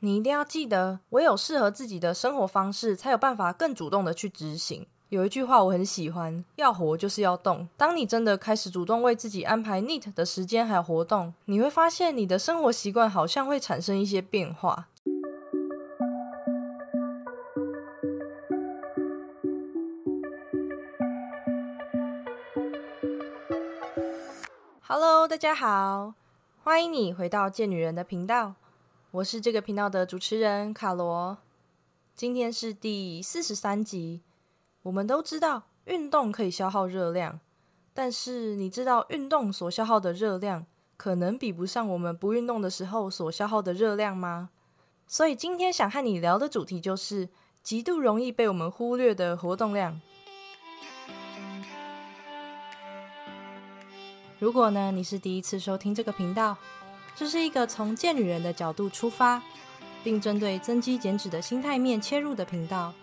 你一定要记得，唯有适合自己的生活方式，才有办法更主动的去执行。有一句话我很喜欢，要活就是要动。当你真的开始主动为自己安排 neat 的时间还有活动，你会发现你的生活习惯好像会产生一些变化。Hello，大家好，欢迎你回到贱女人的频道，我是这个频道的主持人卡罗，今天是第四十三集。我们都知道运动可以消耗热量，但是你知道运动所消耗的热量可能比不上我们不运动的时候所消耗的热量吗？所以今天想和你聊的主题就是极度容易被我们忽略的活动量。如果呢你是第一次收听这个频道，这是一个从贱女人的角度出发，并针对增肌减脂的心态面切入的频道。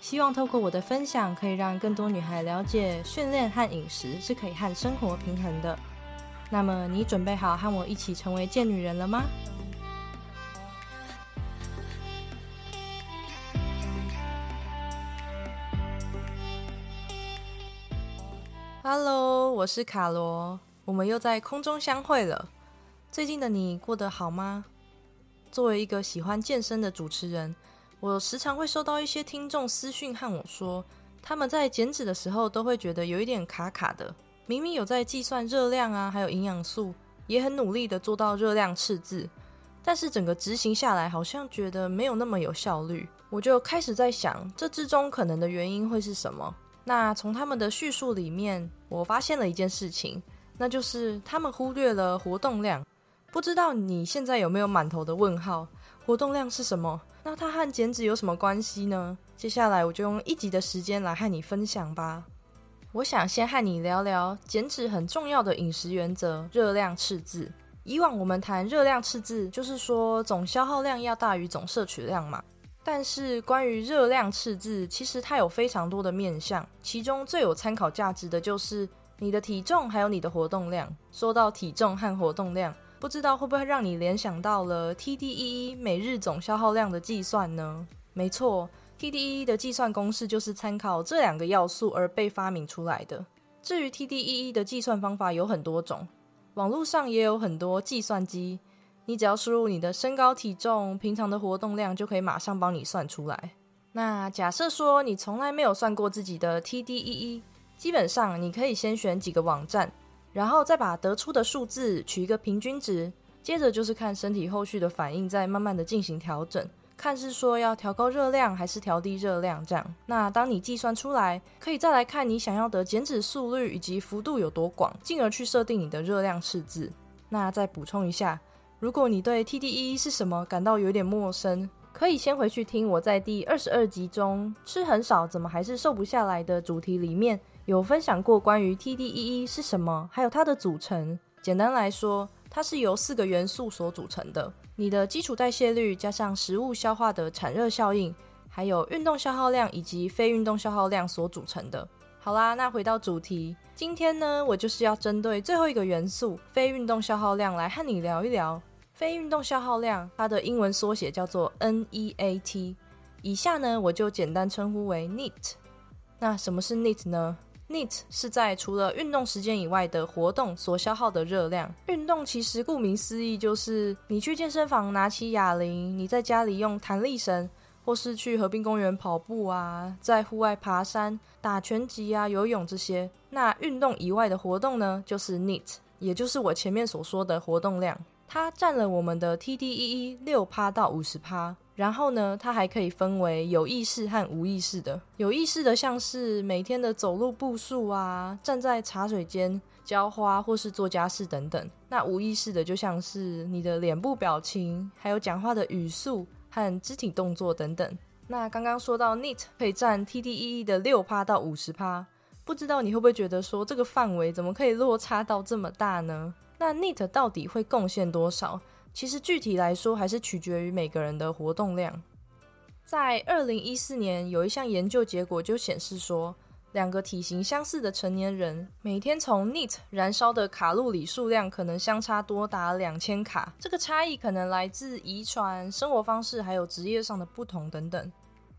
希望透过我的分享，可以让更多女孩了解训练和饮食是可以和生活平衡的。那么，你准备好和我一起成为贱女人了吗？Hello，我是卡罗，我们又在空中相会了。最近的你过得好吗？作为一个喜欢健身的主持人。我时常会收到一些听众私讯和我说，他们在减脂的时候都会觉得有一点卡卡的。明明有在计算热量啊，还有营养素，也很努力的做到热量赤字，但是整个执行下来好像觉得没有那么有效率。我就开始在想，这之中可能的原因会是什么？那从他们的叙述里面，我发现了一件事情，那就是他们忽略了活动量。不知道你现在有没有满头的问号？活动量是什么？那它和减脂有什么关系呢？接下来我就用一集的时间来和你分享吧。我想先和你聊聊减脂很重要的饮食原则——热量赤字。以往我们谈热量赤字，就是说总消耗量要大于总摄取量嘛。但是关于热量赤字，其实它有非常多的面向，其中最有参考价值的就是你的体重还有你的活动量。说到体重和活动量。不知道会不会让你联想到了 TDEE 每日总消耗量的计算呢？没错，TDEE 的计算公式就是参考这两个要素而被发明出来的。至于 TDEE 的计算方法有很多种，网络上也有很多计算机，你只要输入你的身高、体重、平常的活动量，就可以马上帮你算出来。那假设说你从来没有算过自己的 TDEE，基本上你可以先选几个网站。然后再把得出的数字取一个平均值，接着就是看身体后续的反应，再慢慢的进行调整，看是说要调高热量还是调低热量这样。那当你计算出来，可以再来看你想要的减脂速率以及幅度有多广，进而去设定你的热量赤字。那再补充一下，如果你对 TDEE 是什么感到有点陌生，可以先回去听我在第二十二集中吃很少怎么还是瘦不下来的主题里面。有分享过关于 TDEE 是什么，还有它的组成。简单来说，它是由四个元素所组成的：你的基础代谢率，加上食物消化的产热效应，还有运动消耗量以及非运动消耗量所组成的。好啦，那回到主题，今天呢，我就是要针对最后一个元素——非运动消耗量来和你聊一聊。非运动消耗量，它的英文缩写叫做 NEAT。以下呢，我就简单称呼为 NEAT。那什么是 NEAT 呢？NEAT 是在除了运动时间以外的活动所消耗的热量。运动其实顾名思义，就是你去健身房拿起哑铃，你在家里用弹力绳，或是去河滨公园跑步啊，在户外爬山、打拳击啊、游泳这些。那运动以外的活动呢，就是 NEAT，也就是我前面所说的活动量。它占了我们的 TDEE 六趴到五十趴。然后呢，它还可以分为有意识和无意识的。有意识的像是每天的走路步数啊，站在茶水间浇花或是做家事等等。那无意识的就像是你的脸部表情，还有讲话的语速和肢体动作等等。那刚刚说到 NEAT 可以占 TDEE 的六趴到五十趴，不知道你会不会觉得说这个范围怎么可以落差到这么大呢？那 NEAT 到底会贡献多少？其实具体来说，还是取决于每个人的活动量。在二零一四年，有一项研究结果就显示说，两个体型相似的成年人每天从 NEAT 燃烧的卡路里数量可能相差多达两千卡。这个差异可能来自遗传、生活方式还有职业上的不同等等。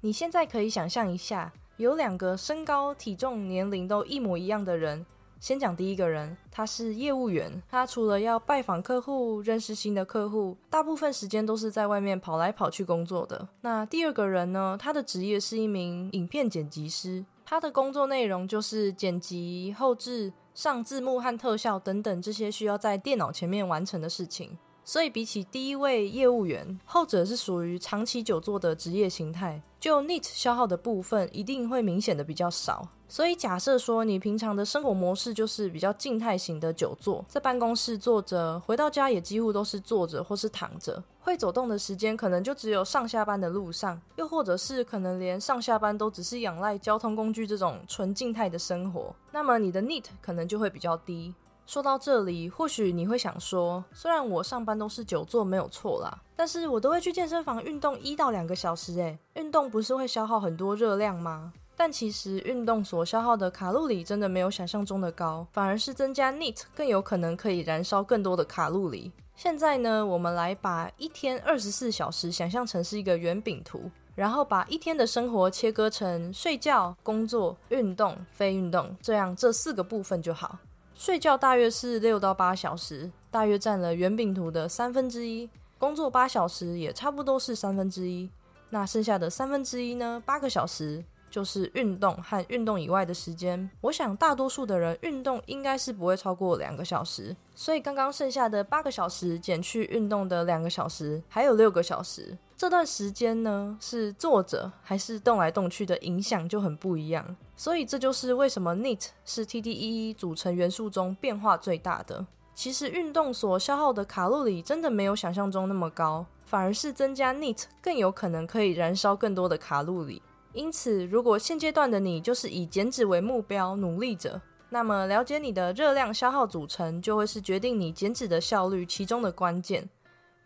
你现在可以想象一下，有两个身高、体重、年龄都一模一样的人。先讲第一个人，他是业务员。他除了要拜访客户、认识新的客户，大部分时间都是在外面跑来跑去工作的。那第二个人呢？他的职业是一名影片剪辑师。他的工作内容就是剪辑、后置、上字幕和特效等等这些需要在电脑前面完成的事情。所以比起第一位业务员，后者是属于长期久坐的职业形态，就 NEAT 消耗的部分一定会明显的比较少。所以假设说你平常的生活模式就是比较静态型的久坐，在办公室坐着，回到家也几乎都是坐着或是躺着，会走动的时间可能就只有上下班的路上，又或者是可能连上下班都只是仰赖交通工具这种纯静态的生活，那么你的 NEAT 可能就会比较低。说到这里，或许你会想说，虽然我上班都是久坐没有错啦，但是我都会去健身房运动一到两个小时，诶，运动不是会消耗很多热量吗？但其实运动所消耗的卡路里真的没有想象中的高，反而是增加 NEAT 更有可能可以燃烧更多的卡路里。现在呢，我们来把一天二十四小时想象成是一个圆饼图，然后把一天的生活切割成睡觉、工作、运动、非运动这样这四个部分就好。睡觉大约是六到八小时，大约占了圆饼图的三分之一。工作八小时也差不多是三分之一。那剩下的三分之一呢？八个小时就是运动和运动以外的时间。我想大多数的人运动应该是不会超过两个小时，所以刚刚剩下的八个小时减去运动的两个小时，还有六个小时。这段时间呢，是坐着还是动来动去的影响就很不一样。所以这就是为什么 NEAT 是 TDEE 组成元素中变化最大的。其实运动所消耗的卡路里真的没有想象中那么高，反而是增加 NEAT 更有可能可以燃烧更多的卡路里。因此，如果现阶段的你就是以减脂为目标努力着，那么了解你的热量消耗组成就会是决定你减脂的效率其中的关键。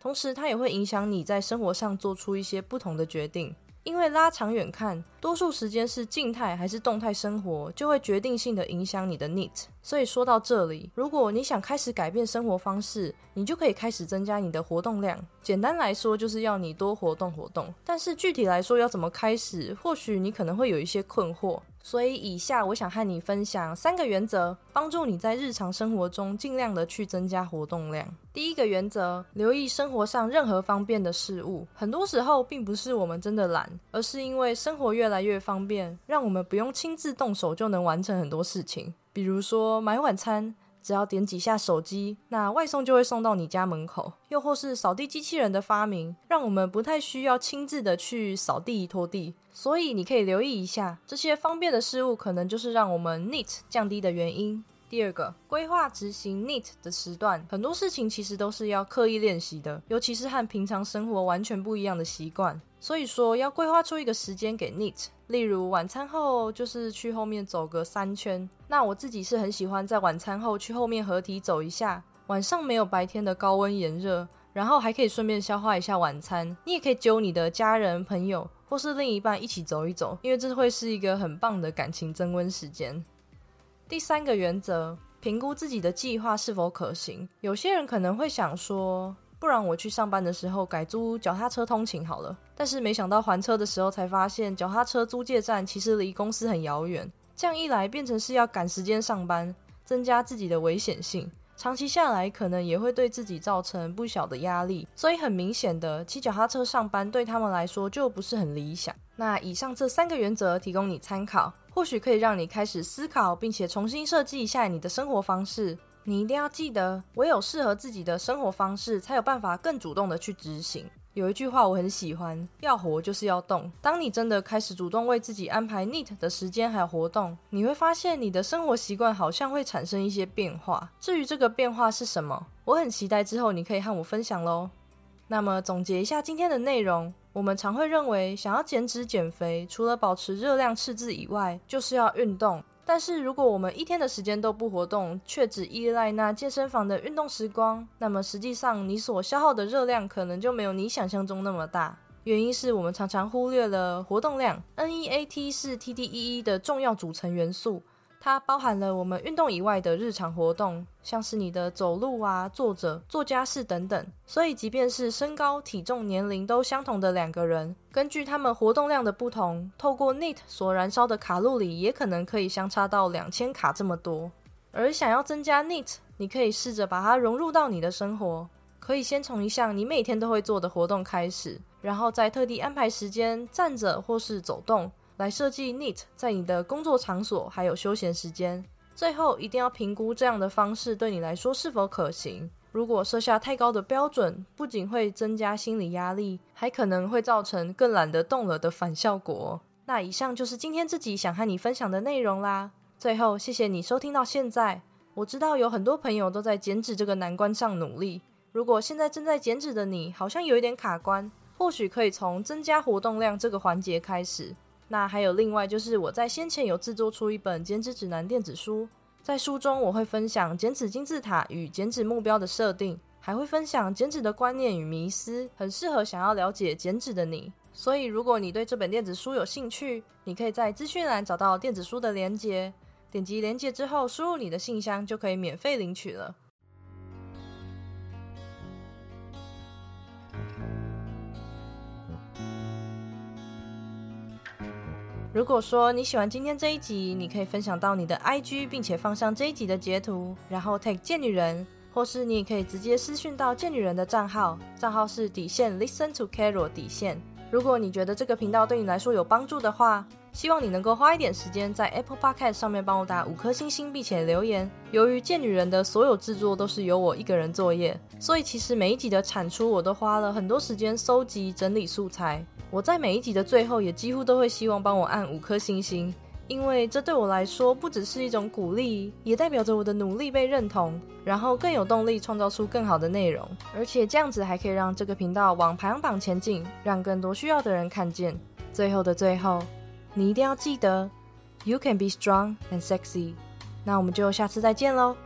同时，它也会影响你在生活上做出一些不同的决定。因为拉长远看，多数时间是静态还是动态生活，就会决定性的影响你的 NEAT。所以说到这里，如果你想开始改变生活方式，你就可以开始增加你的活动量。简单来说，就是要你多活动活动。但是具体来说要怎么开始，或许你可能会有一些困惑。所以以下我想和你分享三个原则，帮助你在日常生活中尽量的去增加活动量。第一个原则，留意生活上任何方便的事物。很多时候并不是我们真的懒，而是因为生活越来越方便，让我们不用亲自动手就能完成很多事情。比如说买晚餐，只要点几下手机，那外送就会送到你家门口。又或是扫地机器人的发明，让我们不太需要亲自的去扫地拖地。所以你可以留意一下，这些方便的事物可能就是让我们 NEAT 降低的原因。第二个，规划执行 NEAT 的时段，很多事情其实都是要刻意练习的，尤其是和平常生活完全不一样的习惯。所以说，要规划出一个时间给 NEAT，例如晚餐后就是去后面走个三圈。那我自己是很喜欢在晚餐后去后面合体走一下，晚上没有白天的高温炎热，然后还可以顺便消化一下晚餐。你也可以揪你的家人、朋友或是另一半一起走一走，因为这会是一个很棒的感情增温时间。第三个原则，评估自己的计划是否可行。有些人可能会想说，不然我去上班的时候改租脚踏车通勤好了。但是没想到还车的时候才发现，脚踏车租借站其实离公司很遥远。这样一来，变成是要赶时间上班，增加自己的危险性。长期下来，可能也会对自己造成不小的压力。所以很明显的，骑脚踏车上班对他们来说就不是很理想。那以上这三个原则提供你参考。或许可以让你开始思考，并且重新设计一下你的生活方式。你一定要记得，唯有适合自己的生活方式，才有办法更主动的去执行。有一句话我很喜欢：要活就是要动。当你真的开始主动为自己安排 NEAT 的时间还有活动，你会发现你的生活习惯好像会产生一些变化。至于这个变化是什么，我很期待之后你可以和我分享喽。那么总结一下今天的内容。我们常会认为，想要减脂减肥，除了保持热量赤字以外，就是要运动。但是，如果我们一天的时间都不活动，却只依赖那健身房的运动时光，那么实际上你所消耗的热量可能就没有你想象中那么大。原因是我们常常忽略了活动量。NEAT 是 TDEE 的重要组成元素，它包含了我们运动以外的日常活动，像是你的走路啊、坐着、做家事等等。所以，即便是身高、体重、年龄都相同的两个人，根据他们活动量的不同，透过 NEAT 所燃烧的卡路里也可能可以相差到两千卡这么多。而想要增加 NEAT，你可以试着把它融入到你的生活。可以先从一项你每天都会做的活动开始，然后再特地安排时间站着或是走动，来设计 NEAT 在你的工作场所还有休闲时间。最后一定要评估这样的方式对你来说是否可行。如果设下太高的标准，不仅会增加心理压力，还可能会造成更懒得动了的反效果。那以上就是今天自己想和你分享的内容啦。最后，谢谢你收听到现在。我知道有很多朋友都在减脂这个难关上努力。如果现在正在减脂的你，好像有一点卡关，或许可以从增加活动量这个环节开始。那还有另外就是，我在先前有制作出一本减脂指南电子书，在书中我会分享减脂金字塔与减脂目标的设定，还会分享减脂的观念与迷思，很适合想要了解减脂的你。所以如果你对这本电子书有兴趣，你可以在资讯栏找到电子书的连接，点击连接之后输入你的信箱，就可以免费领取了。如果说你喜欢今天这一集，你可以分享到你的 IG，并且放上这一集的截图，然后 take 贱女人，或是你也可以直接私讯到贱女人的账号，账号是底线 Listen to Carol 底线。如果你觉得这个频道对你来说有帮助的话，希望你能够花一点时间在 Apple Podcast 上面帮我打五颗星星，并且留言。由于贱女人的所有制作都是由我一个人作业，所以其实每一集的产出我都花了很多时间收集整理素材。我在每一集的最后也几乎都会希望帮我按五颗星星，因为这对我来说不只是一种鼓励，也代表着我的努力被认同，然后更有动力创造出更好的内容，而且这样子还可以让这个频道往排行榜前进，让更多需要的人看见。最后的最后，你一定要记得，You can be strong and sexy。那我们就下次再见喽。